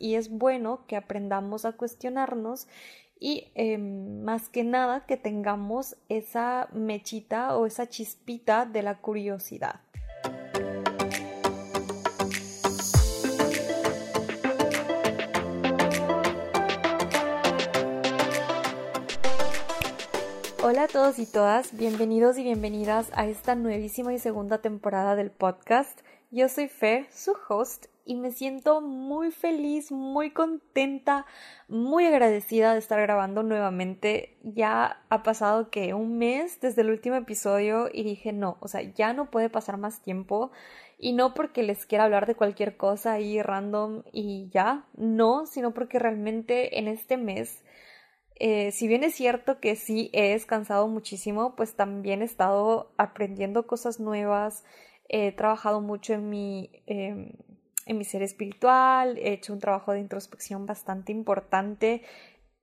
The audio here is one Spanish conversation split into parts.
y es bueno que aprendamos a cuestionarnos y em, más que nada que tengamos esa mechita o esa chispita de la curiosidad. Hola a todos y todas, bienvenidos y bienvenidas a esta nuevísima y segunda temporada del podcast. Yo soy Fer, su host, y me siento muy feliz, muy contenta, muy agradecida de estar grabando nuevamente. Ya ha pasado que un mes desde el último episodio y dije no, o sea, ya no puede pasar más tiempo. Y no porque les quiera hablar de cualquier cosa ahí random y ya, no, sino porque realmente en este mes eh, si bien es cierto que sí he descansado muchísimo, pues también he estado aprendiendo cosas nuevas, he trabajado mucho en mi, em, en mi ser espiritual, he hecho un trabajo de introspección bastante importante,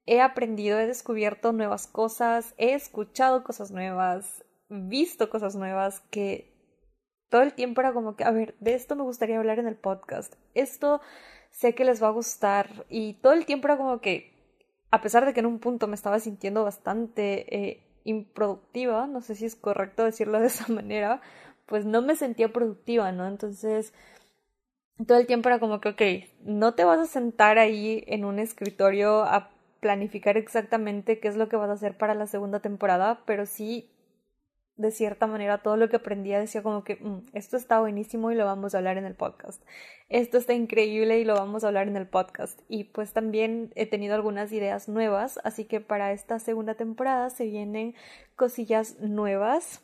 he aprendido, he descubierto nuevas cosas, he escuchado cosas nuevas, visto cosas nuevas que todo el tiempo era como que, a ver, de esto me gustaría hablar en el podcast, esto sé que les va a gustar y todo el tiempo era como que a pesar de que en un punto me estaba sintiendo bastante eh, improductiva, no sé si es correcto decirlo de esa manera, pues no me sentía productiva, ¿no? Entonces, todo el tiempo era como que, ok, no te vas a sentar ahí en un escritorio a planificar exactamente qué es lo que vas a hacer para la segunda temporada, pero sí de cierta manera todo lo que aprendía decía como que mm, esto está buenísimo y lo vamos a hablar en el podcast. Esto está increíble y lo vamos a hablar en el podcast. Y pues también he tenido algunas ideas nuevas, así que para esta segunda temporada se vienen cosillas nuevas.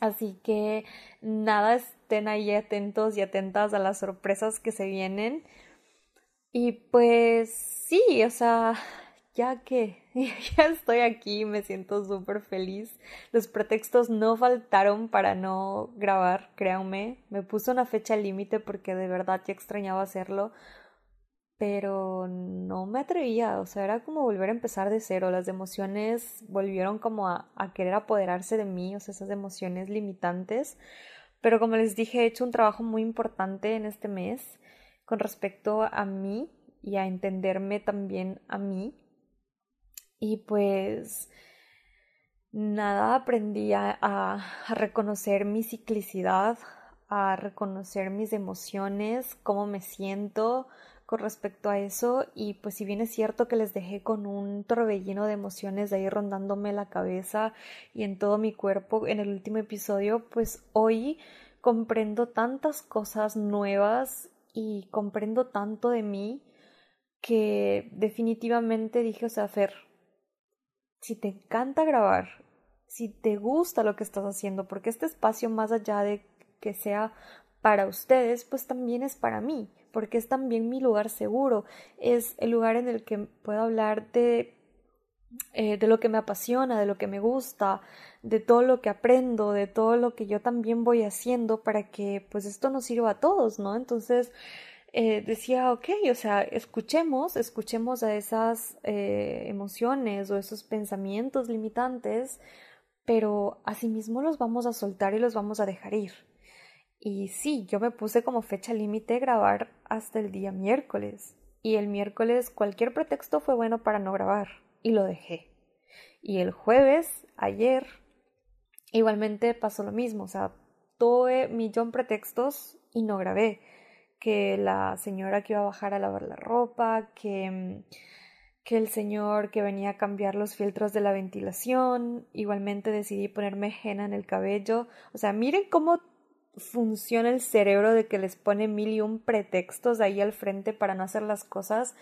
Así que nada, estén ahí atentos y atentas a las sorpresas que se vienen. Y pues sí, o sea, ya que ya estoy aquí, me siento súper feliz. Los pretextos no faltaron para no grabar, créanme. Me puse una fecha límite porque de verdad ya extrañaba hacerlo, pero no me atrevía, o sea, era como volver a empezar de cero. Las emociones volvieron como a, querer apoderarse de mí, o sea, esas emociones limitantes. Pero como les dije, he hecho un trabajo muy importante en este mes con respecto a mí y a entenderme también a mí y pues nada, aprendí a, reconocer mi ciclicidad, a reconocer mis emociones, cómo me siento con respecto a eso y pues si bien es cierto que les dejé con un torbellino de emociones de ahí rondándome la cabeza y en todo mi cuerpo en el último episodio, pues hoy comprendo tantas cosas nuevas y comprendo tanto de mí que definitivamente dije, o sea, Fer, si te encanta grabar, si te gusta lo que estás haciendo, porque este espacio más allá de que sea para ustedes, pues también es para mí, porque es también mi lugar seguro, es el lugar en el que puedo hablar de, eh, de lo que me apasiona, de lo que me gusta, de todo lo que aprendo, de todo lo que yo también voy haciendo para que pues esto nos sirva a todos, ¿no? Entonces, eh, decía, ok, o sea, escuchemos, escuchemos a esas eh, emociones o esos pensamientos limitantes, pero asimismo los vamos a soltar y los vamos a dejar ir. Y sí, yo me puse como fecha límite grabar hasta el día miércoles. Y el miércoles cualquier pretexto fue bueno para no grabar. Y lo dejé. Y el jueves, ayer, igualmente pasó lo mismo. O sea, tuve millón pretextos y no grabé que la señora que iba a bajar a lavar la ropa, que, mm, que el señor que venía a cambiar los filtros de la ventilación, igualmente decidí ponerme henna en el cabello. O sea, miren cómo funciona el cerebro de que les pone mil y un pretextos ahí al frente para no hacer las cosas.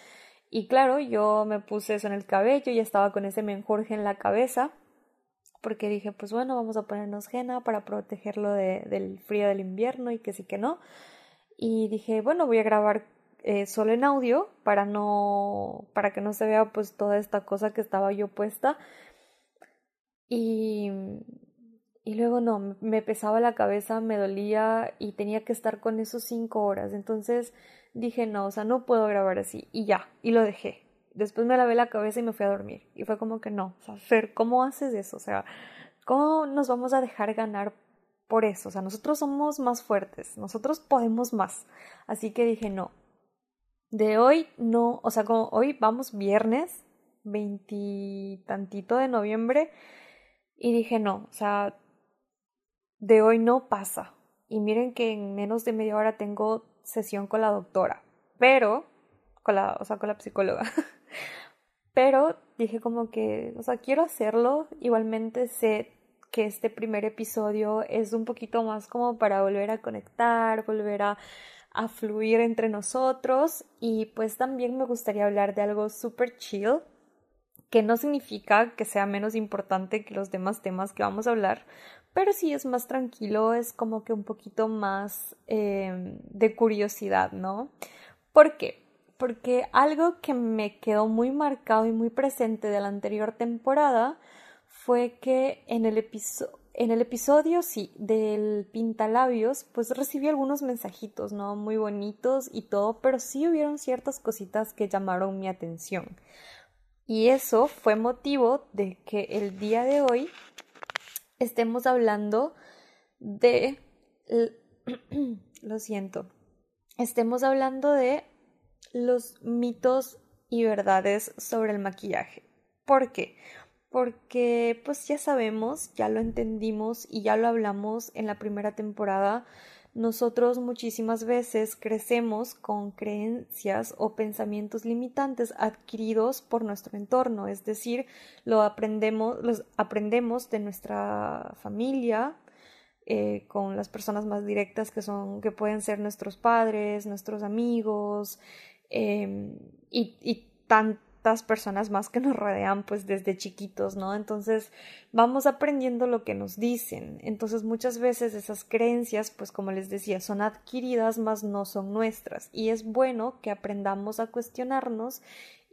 Y claro, yo me puse eso en el cabello y estaba con ese menjurje en la cabeza porque dije, pues bueno, vamos a ponernos henna para protegerlo de, del frío del invierno y que sí que no y dije, bueno, voy a grabar eh, solo en audio para no para que no se vea pues toda esta cosa que estaba yo puesta y y luego no me pesaba la cabeza me dolía y tenía que estar con esos cinco horas. Entonces dije no o sea no puedo grabar así y ya y lo dejé. Después me lavé la cabeza y me fui a dormir. Y fue como que no o sea Fer cómo haces eso o sea cómo nos vamos a dejar ganar por eso, o sea, nosotros somos más fuertes, nosotros podemos más. Así que dije, no, de hoy no, o sea, como hoy vamos viernes, veintitantito de noviembre, y dije no, o sea, de hoy no pasa. Y miren que en menos de media hora tengo sesión con la doctora, pero, con la, o sea, con la psicóloga. pero dije como que, o sea, quiero hacerlo, igualmente sé que este primer episodio es un poquito más como para volver a conectar, volver a, a fluir entre nosotros y pues también me gustaría hablar de algo súper chill, que no significa que sea menos importante que los demás temas que vamos a hablar, pero sí es más tranquilo, es como que un poquito más eh, de curiosidad, ¿no? ¿Por qué? Porque algo que me quedó muy marcado y muy presente de la anterior temporada fue que en el episodio en el episodio, sí, del Pintalabios, pues recibí algunos mensajitos, ¿no? Muy bonitos y todo, pero sí hubieron ciertas cositas que llamaron mi atención. Y eso fue motivo de que el día de hoy estemos hablando de... Lo siento. Estemos hablando de los mitos y verdades sobre el maquillaje. ¿Por qué? Porque pues ya sabemos, ya lo entendimos y ya lo hablamos en la primera temporada nosotros muchísimas veces crecemos con creencias o pensamientos limitantes adquiridos por nuestro entorno, es decir, lo aprendemos, los aprendemos de nuestra familia, eh, con las personas más directas que son, que pueden ser nuestros padres, nuestros amigos, em, y, y personas más que nos rodean pues desde chiquitos, ¿no? Entonces vamos aprendiendo lo que nos dicen. Entonces muchas veces esas creencias pues como les decía son adquiridas más no son nuestras y es bueno que aprendamos a cuestionarnos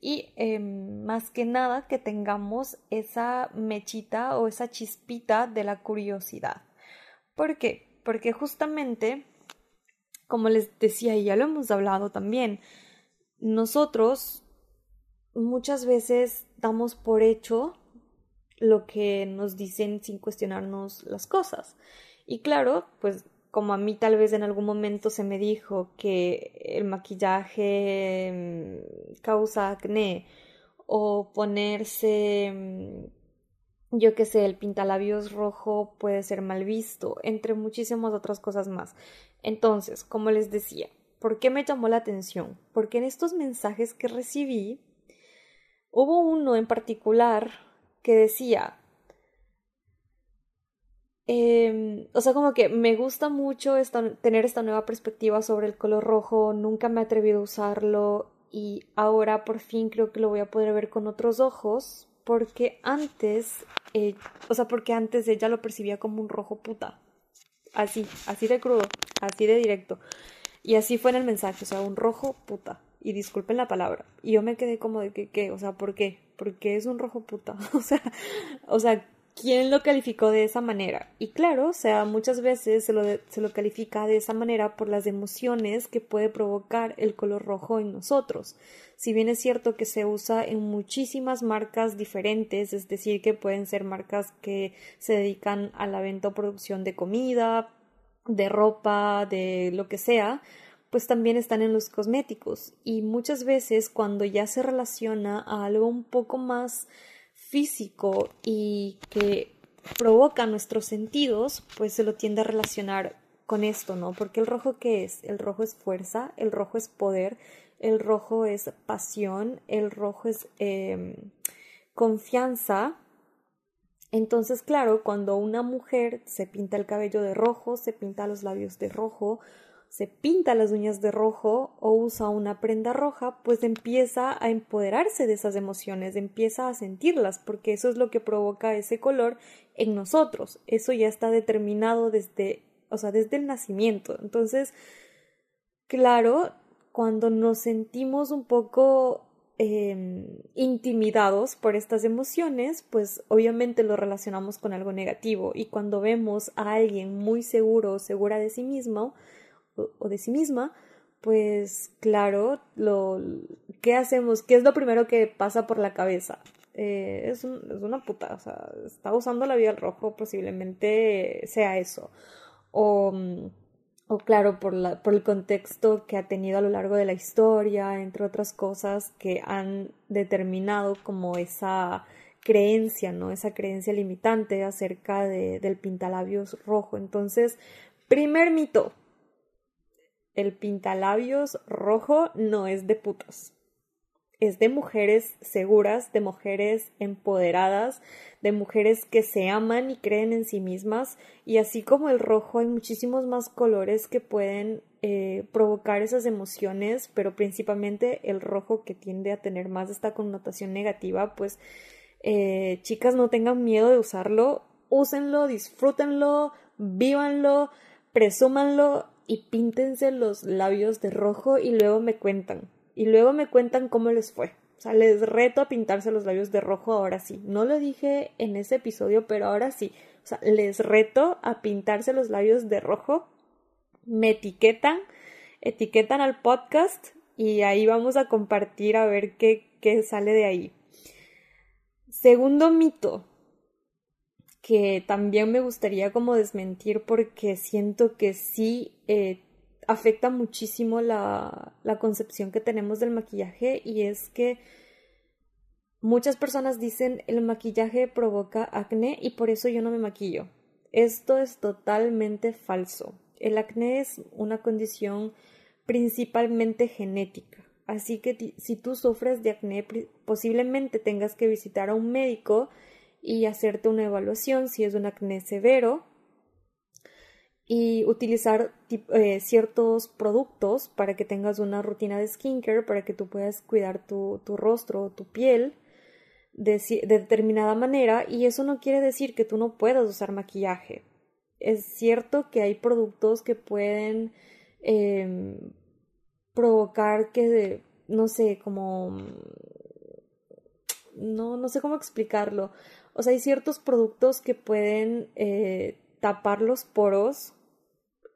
y em, más que nada que tengamos esa mechita o esa chispita de la curiosidad. ¿Por qué? Porque justamente, como les decía y ya lo hemos hablado también, nosotros muchas veces damos por hecho lo que nos dicen sin cuestionarnos las cosas. Y claro, pues como a mí tal vez en algún momento se me dijo que el maquillaje mm, causa acné o ponerse mm, yo qué sé, el pintalabios rojo puede ser mal visto, entre muchísimas otras cosas más. Entonces, como les decía, ¿por qué me llamó la atención? Porque en estos mensajes que recibí Hubo uno en particular que decía, em, o sea, como que me gusta mucho tener esta nueva perspectiva sobre el color rojo, nunca me he atrevido a usarlo y ahora por fin creo que lo voy a poder ver con otros ojos, porque antes, eh, o sea, porque antes ella lo percibía como un rojo puta, así, así de crudo, así de directo. Y así fue en el mensaje, o sea, un rojo puta y disculpen la palabra. Y yo me quedé como de que, ¿qué? O sea, ¿por qué? Porque es un rojo puta. o sea, o sea, ¿quién lo calificó de esa manera? Y claro, o sea, muchas veces se lo, se lo califica de esa manera por las emociones que puede provocar el color rojo en nosotros. Si bien es cierto que se usa en muchísimas marcas diferentes, es decir, que pueden ser marcas que se dedican a la venta o producción de comida, de ropa, de lo que sea, pues también están en los cosméticos y muchas veces cuando ya se relaciona a algo un poco más físico y que provoca nuestros sentidos, pues se lo tiende a relacionar con esto, ¿no? Porque el rojo qué es? El rojo es fuerza, el rojo es poder, el rojo es pasión, el rojo es em, confianza. Entonces, claro, cuando una mujer se pinta el cabello de rojo, se pinta los labios de rojo, se pinta las uñas de rojo o usa una prenda roja, pues empieza a empoderarse de esas emociones, empieza a sentirlas, porque eso es lo que provoca ese color en nosotros. Eso ya está determinado desde, o sea, desde el nacimiento. Entonces, claro, cuando nos sentimos un poco em, intimidados por estas emociones, pues obviamente lo relacionamos con algo negativo. Y cuando vemos a alguien muy seguro o segura de sí mismo, o de sí misma, pues claro, lo, ¿qué hacemos? ¿Qué es lo primero que pasa por la cabeza? Eh, es, es, una puta, o sea, está usando la vía al rojo, posiblemente sea eso. O, o claro, por, la, por el contexto que ha tenido a lo largo de la historia, entre otras cosas que han determinado como esa creencia, ¿no? Esa creencia limitante acerca de, del pintalabios rojo. Entonces, primer mito, el pintalabios rojo no es de putas es de mujeres seguras, de mujeres empoderadas, de mujeres que se aman y creen en sí mismas. Y así como el rojo, hay muchísimos más colores que pueden eh, provocar esas emociones, pero principalmente el rojo que tiende a tener más esta connotación negativa, pues eh, chicas no tengan miedo de usarlo, úsenlo, disfrútenlo, vívanlo, presúmanlo y píntense los labios de rojo y luego me cuentan y luego me cuentan cómo les fue. O sea, les reto a pintarse los labios de rojo ahora sí. No lo dije en ese episodio, pero ahora sí. O sea, les reto a pintarse los labios de rojo. Me etiquetan, etiquetan al podcast y ahí vamos a compartir a ver qué, qué sale de ahí. Segundo mito que también me gustaría como desmentir porque siento que sí eh, afecta muchísimo la, la concepción que tenemos del maquillaje y es que muchas personas dicen el maquillaje provoca acné y por eso yo no me maquillo. Esto es totalmente falso. El acné es una condición principalmente genética. Así que si tú sufres de acné, posiblemente tengas que visitar a un médico y hacerte una evaluación si es un acné severo y utilizar eh, ciertos productos para que tengas una rutina de skincare, para que tú puedas cuidar tu, tu rostro o tu piel de, determinada manera y eso no quiere decir que tú no puedas usar maquillaje. Es cierto que hay productos que pueden em, provocar que, no sé, como... No, no sé cómo explicarlo. O sea, hay ciertos productos que pueden eh, tapar los poros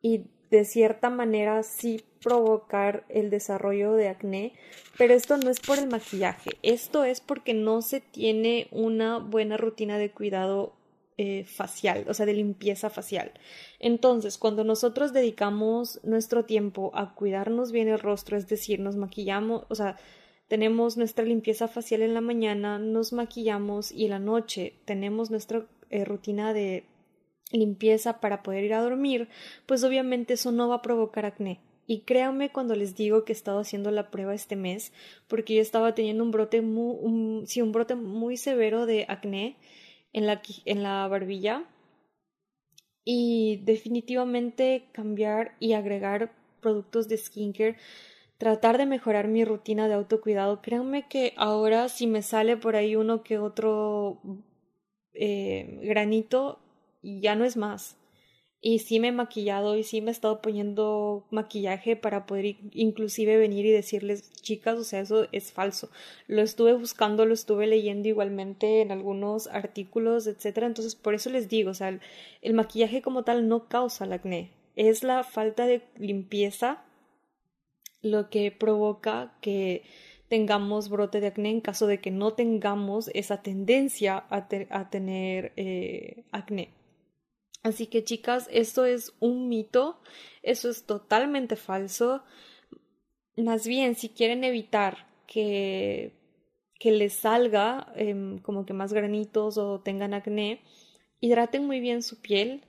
y de cierta manera sí provocar el desarrollo de acné, pero esto no es por el maquillaje, esto es porque no se tiene una buena rutina de cuidado eh, facial, o sea, de limpieza facial. Entonces, cuando nosotros dedicamos nuestro tiempo a cuidarnos bien el rostro, es decir, nos maquillamos, o sea, tenemos nuestra limpieza facial en la mañana, nos maquillamos y en la noche tenemos nuestra eh, rutina de limpieza para poder ir a dormir, pues obviamente eso no va a provocar acné. Y créanme cuando les digo que he estado haciendo la prueba este mes, porque yo estaba teniendo un brote muy, un, brote muy severo de acné en la, en la barbilla. Y definitivamente cambiar y agregar productos de skincare, tratar de mejorar mi rutina de autocuidado. Créanme que ahora si me sale por ahí uno que otro eh, granito, ya no es más. Y sí me he maquillado y sí me he estado poniendo maquillaje para poder inclusive venir y decirles, chicas, o sea, eso es falso. Lo estuve buscando, lo estuve leyendo igualmente en algunos artículos, etcétera. Entonces, por eso les digo, o sea, el, maquillaje como tal no causa el acné. Es la falta de limpieza lo que provoca que tengamos brote de acné en caso de que no tengamos esa tendencia a, a tener eh, acné. Así que chicas, esto es un mito, eso es totalmente falso. Más bien, si quieren evitar que, que les salga em, como que más granitos o tengan acné, hidraten muy bien su piel,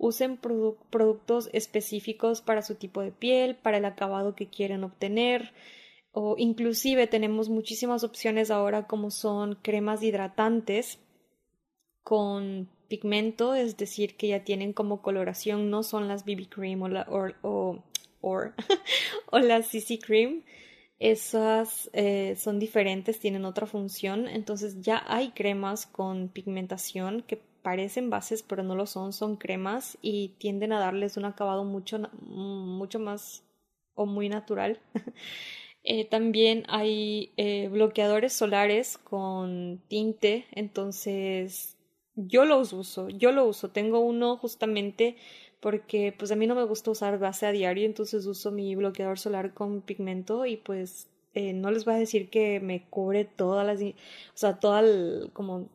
usen productos específicos para su tipo de piel, para el acabado que quieren obtener, o inclusive tenemos muchísimas opciones ahora como son cremas hidratantes con pigmento, es decir, que ya tienen como coloración, no son las BB cream o, la, o, o, las CC cream. Esas eh, son diferentes, tienen otra función. Entonces ya hay cremas con pigmentación que parecen bases, pero no lo son, son cremas y tienden a darles un acabado mucho, mucho más o muy natural. Eh, también hay eh, bloqueadores solares con tinte, entonces yo los uso, yo lo uso. Tengo uno justamente porque pues a mí no me gusta usar base a diario, entonces uso mi bloqueador solar con pigmento y pues eh, no les voy a decir que me cubre todas las, o sea, toda el, como,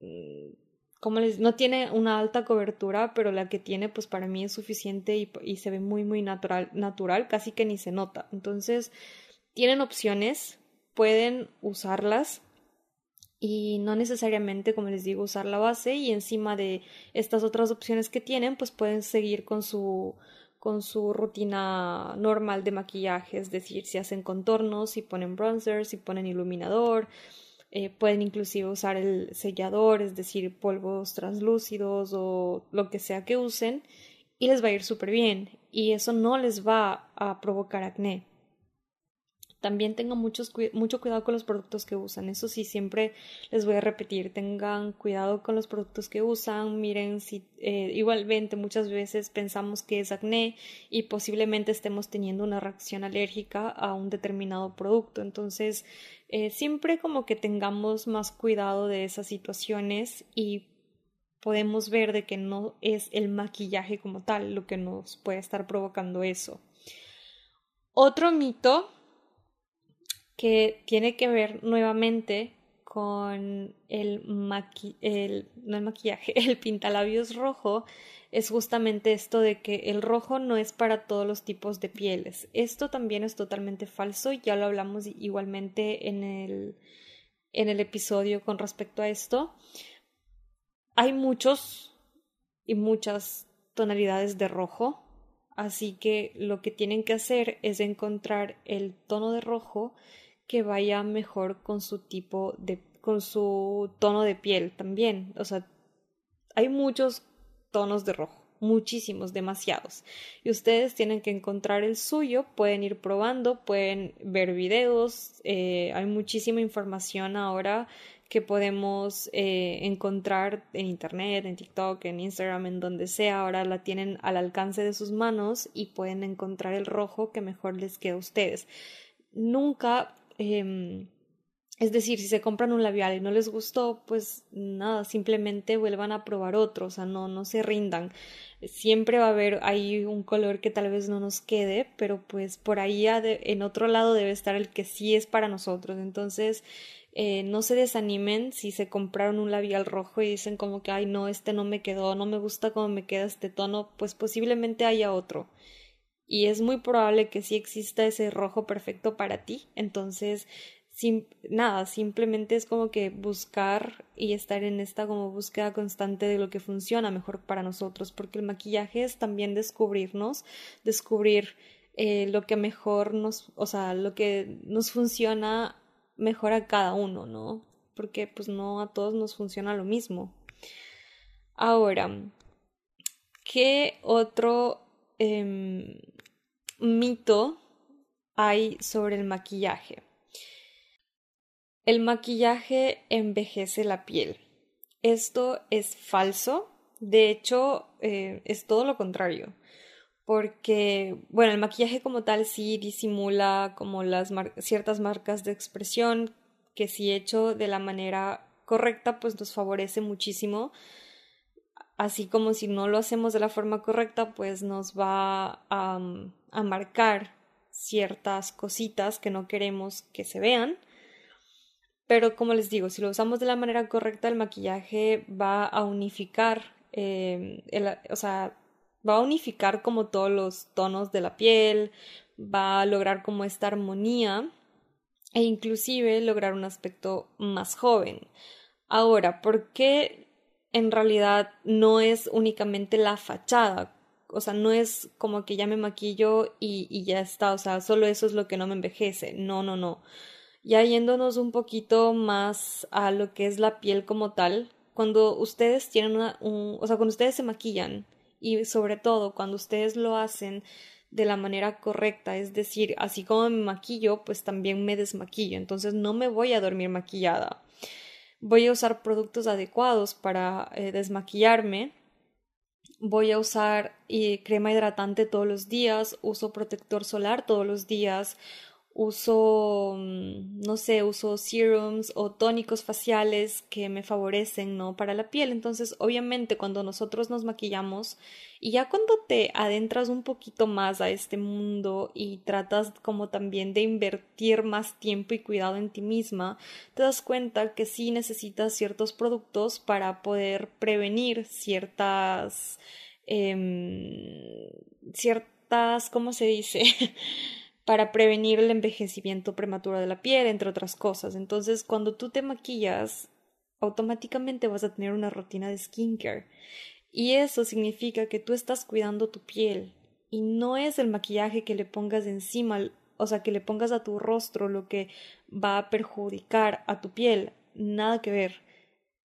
mm, como les, no tiene una alta cobertura, pero la que tiene, pues para mí es suficiente y, se ve muy, muy natural, natural, casi que ni se nota. Entonces, tienen opciones, pueden usarlas y no necesariamente, como les digo, usar la base y encima de estas otras opciones que tienen, pues pueden seguir con su con su rutina normal de maquillaje, es decir, si hacen contornos, si ponen bronzer, si ponen iluminador, eh, pueden inclusive usar el sellador, es decir, polvos translúcidos o lo que sea que usen, y les va a ir súper bien, y eso no les va a provocar acné. También tengan mucho cuidado con los productos que usan. Eso sí, siempre les voy a repetir, tengan cuidado con los productos que usan. Miren si eh, igualmente muchas veces pensamos que es acné y posiblemente estemos teniendo una reacción alérgica a un determinado producto. Entonces, eh, siempre como que tengamos más cuidado de esas situaciones y podemos ver de que no es el maquillaje como tal lo que nos puede estar provocando eso. Otro mito que tiene que ver nuevamente con el, el, no el maquillaje, el pintalabios rojo, es justamente esto de que el rojo no es para todos los tipos de pieles. Esto también es totalmente falso, ya lo hablamos igualmente en el, en el episodio con respecto a esto. Hay muchos y muchas tonalidades de rojo, así que lo que tienen que hacer es encontrar el tono de rojo que vaya mejor con su tipo de con su tono de piel también. O sea, hay muchos tonos de rojo, muchísimos, demasiados. Y ustedes tienen que encontrar el suyo, pueden ir probando, pueden ver videos, eh, hay muchísima información ahora que podemos eh, encontrar en internet, en TikTok, en Instagram, en donde sea, ahora la tienen al alcance de sus manos y pueden encontrar el rojo que mejor les queda a ustedes. Nunca Em, es decir, si se compran un labial y no les gustó, pues nada, simplemente vuelvan a probar otro, o sea, no, no se rindan. Siempre va a haber ahí un color que tal vez no nos quede, pero pues por ahí en otro lado debe estar el que sí es para nosotros. Entonces, eh, no se desanimen si se compraron un labial rojo y dicen como que, ay, no, este no me quedó, no me gusta cómo me queda este tono, pues posiblemente haya otro y es muy probable que sí exista ese rojo perfecto para ti. Entonces, nada, simplemente es como que buscar y estar en esta como búsqueda constante de lo que funciona mejor para nosotros, porque el maquillaje es también descubrirnos, descubrir eh, lo que mejor nos, o sea, lo que nos funciona mejor a cada uno, ¿no? Porque pues no a todos nos funciona lo mismo. Ahora, ¿qué otro em, mito hay sobre el maquillaje. El maquillaje envejece la piel. Esto es falso. De hecho, eh, es todo lo contrario. Porque, bueno, el maquillaje como tal sí disimula como las ciertas marcas de expresión que si hecho de la manera correcta, pues nos favorece muchísimo así como si no lo hacemos de la forma correcta, pues nos va a, mm, a marcar ciertas cositas que no queremos que se vean. Pero como les digo, si lo usamos de la manera correcta, el maquillaje va a unificar, eh, o sea, va a unificar como todos los tonos de la piel, va a lograr como esta armonía e inclusive lograr un aspecto más joven. Ahora, ¿por qué en realidad no es únicamente la fachada? O sea, no es como que ya me maquillo y, y ya está, o sea, solo eso es lo que no me envejece, no, no, no. Ya yéndonos un poquito más a lo que es la piel como tal, cuando ustedes tienen una, un, o sea, cuando ustedes se maquillan y sobre todo cuando ustedes lo hacen de la manera correcta, es decir, así como me maquillo, pues también me desmaquillo, entonces no me voy a dormir maquillada. Voy a usar productos adecuados para eh, desmaquillarme voy a usar eh, crema hidratante todos los días, uso protector solar todos los días, uso, mm, no sé, uso serums o tónicos faciales que me favorecen, ¿no? Para la piel. Entonces, obviamente, cuando nosotros nos maquillamos y ya cuando te adentras un poquito más a este mundo y tratas como también de invertir más tiempo y cuidado en ti misma, te das cuenta que sí necesitas ciertos productos para poder prevenir ciertas, eh, ciertas, ¿cómo se dice? para prevenir el envejecimiento prematuro de la piel, entre otras cosas. Entonces, cuando tú te maquillas, automáticamente vas a tener una rutina de skincare. Y eso significa que tú estás cuidando tu piel. Y no es el maquillaje que le pongas encima, o sea, que le pongas a tu rostro lo que va a perjudicar a tu piel. Nada que ver.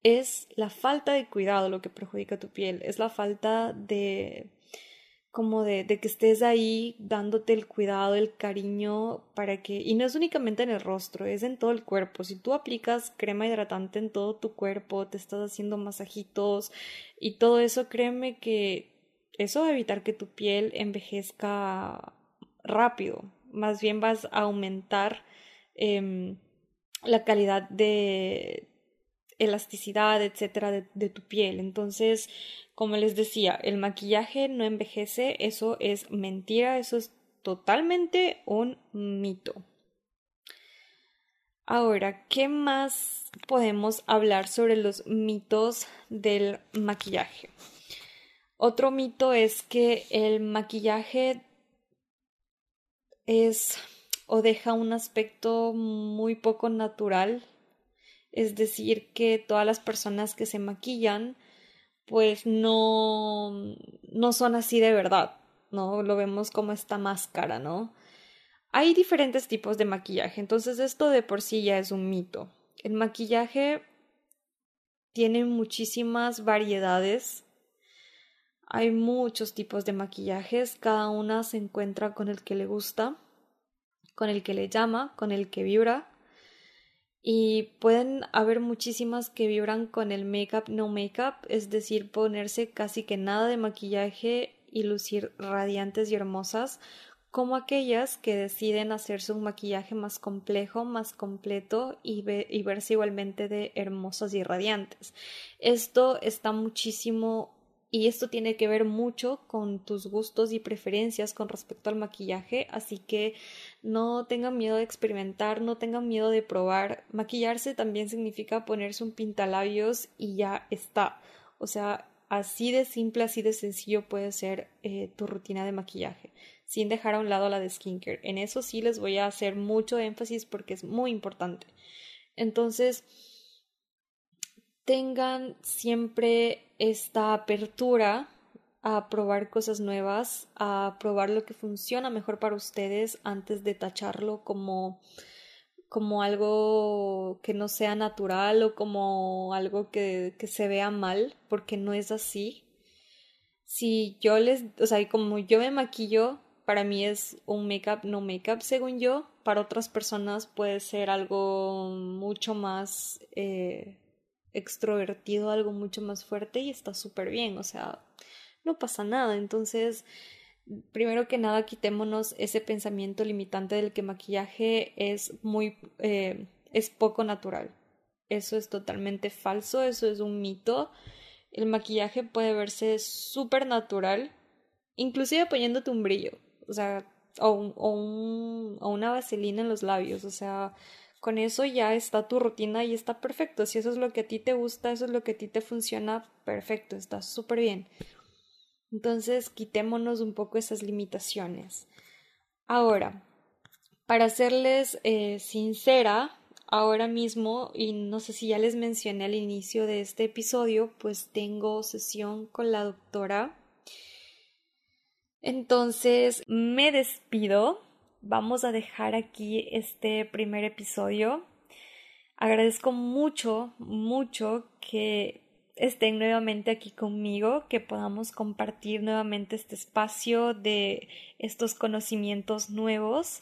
Es la falta de cuidado lo que perjudica a tu piel. Es la falta de como de, de, que estés ahí dándote el cuidado, el cariño para que, y no es únicamente en el rostro, es en todo el cuerpo. Si tú aplicas crema hidratante en todo tu cuerpo, te estás haciendo masajitos y todo eso, créeme que eso va a evitar que tu piel envejezca rápido. Más bien vas a aumentar eh, la calidad de elasticidad, etcétera, de, tu piel. Entonces, como les decía, el maquillaje no envejece, eso es mentira, eso es totalmente un mito. Ahora, ¿qué más podemos hablar sobre los mitos del maquillaje? Otro mito es que el maquillaje es o deja un aspecto muy poco natural, es decir, que todas las personas que se maquillan pues no, no son así de verdad, ¿no? Lo vemos como esta máscara, ¿no? Hay diferentes tipos de maquillaje, entonces esto de por sí ya es un mito. El maquillaje tiene muchísimas variedades. Hay muchos tipos de maquillajes, cada una se encuentra con el que le gusta, con el que le llama, con el que vibra y pueden haber muchísimas que vibran con el make-up no make-up, es decir, ponerse casi que nada de maquillaje y lucir radiantes y hermosas, como aquellas que deciden hacerse un maquillaje más complejo, más completo y, y verse igualmente de hermosas y radiantes. Esto está muchísimo y esto tiene que ver mucho con tus gustos y preferencias con respecto al maquillaje, así que no tengan miedo de experimentar, no tengan miedo de probar. Maquillarse también significa ponerse un pintalabios y ya está. O sea, así de simple, así de sencillo puede ser eh, tu rutina de maquillaje, sin dejar a un lado la de skincare. En eso sí les voy a hacer mucho énfasis porque es muy importante. Entonces, tengan siempre esta apertura a probar cosas nuevas, a probar lo que funciona mejor para ustedes antes de tacharlo como como algo que no sea natural o como algo que, que se vea mal, porque no es así. Si yo les, o sea, como yo me maquillo, para mí es un make-up no make-up, según yo. Para otras personas puede ser algo mucho más eh, extrovertido, algo mucho más fuerte y está súper bien, o sea, no pasa nada. Entonces, primero que nada, quitémonos ese pensamiento limitante del que maquillaje es muy, eh, es poco natural. Eso es totalmente falso, eso es un mito. El maquillaje puede verse súper natural, inclusive poniéndote un brillo, o sea, o, o, o una vaselina en los labios, o sea, con eso ya está tu rutina y está perfecto. Si eso es lo que a ti te gusta, eso es lo que a ti te funciona, perfecto, está súper bien. Entonces, quitémonos un poco esas limitaciones. Ahora, para serles eh, sincera, ahora mismo, y no sé si ya les mencioné al inicio de este episodio, pues tengo sesión con la doctora. Entonces, me despido vamos a dejar aquí este primer episodio. Agradezco mucho, mucho que estén nuevamente aquí conmigo, que podamos compartir nuevamente este espacio de estos conocimientos nuevos,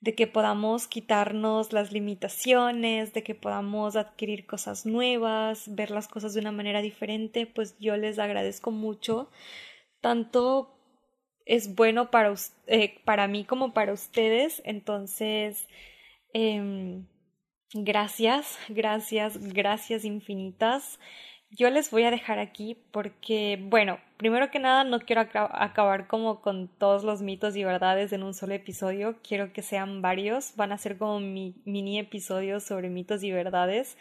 de que podamos quitarnos las limitaciones, de que podamos adquirir cosas nuevas, ver las cosas de una manera diferente, pues yo les agradezco mucho, tanto es bueno para, eh, para mí como para ustedes. Entonces, em, gracias, gracias, gracias infinitas. Yo les voy a dejar aquí porque, bueno, primero que nada no quiero acabar como con todos los mitos y verdades en un solo episodio, quiero que sean varios, van a ser como mini episodios sobre mitos y verdades.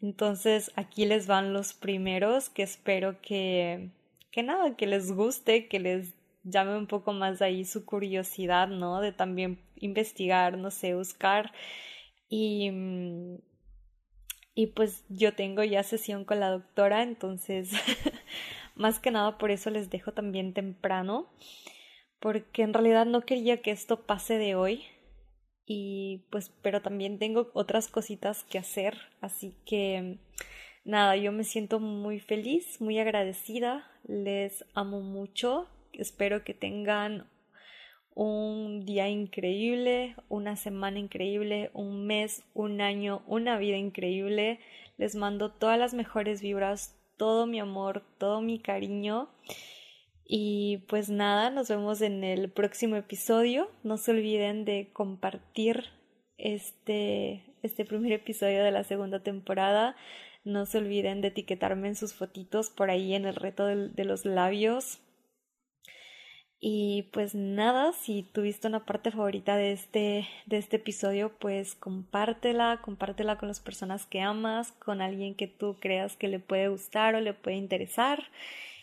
Entonces aquí les van los primeros que espero que, que nada, que les guste, que les llame un poco más ahí su curiosidad, ¿no? De también investigar, no sé, buscar y mm, y pues yo tengo ya sesión con la doctora, entonces más que nada por eso les dejo también temprano, porque en realidad no quería que esto pase de hoy. Y pues, pero también tengo otras cositas que hacer, así que nada, yo me siento muy feliz, muy agradecida, les amo mucho, espero que tengan un día increíble, una semana increíble, un mes, un año, una vida increíble. Les mando todas las mejores vibras, todo mi amor, todo mi cariño. Y pues nada, nos vemos en el próximo episodio. No se olviden de compartir este, este primer episodio de la segunda temporada. No se olviden de etiquetarme en sus fotitos por ahí en el reto de los labios. Y pues nada, si tuviste una parte favorita de este, de este episodio, pues compártela, compártela con las personas que amas, con alguien que tú creas que le puede gustar o le puede interesar.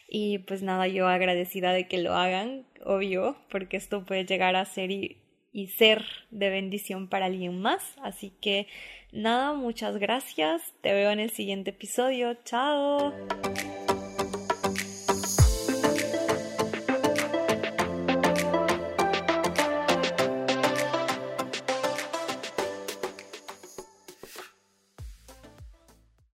Y pues nada, yo agradecida de que lo hagan, obvio, porque esto puede llegar a ser y, y ser de bendición para alguien más. Así que nada, muchas gracias. Te veo en el siguiente episodio. Chao.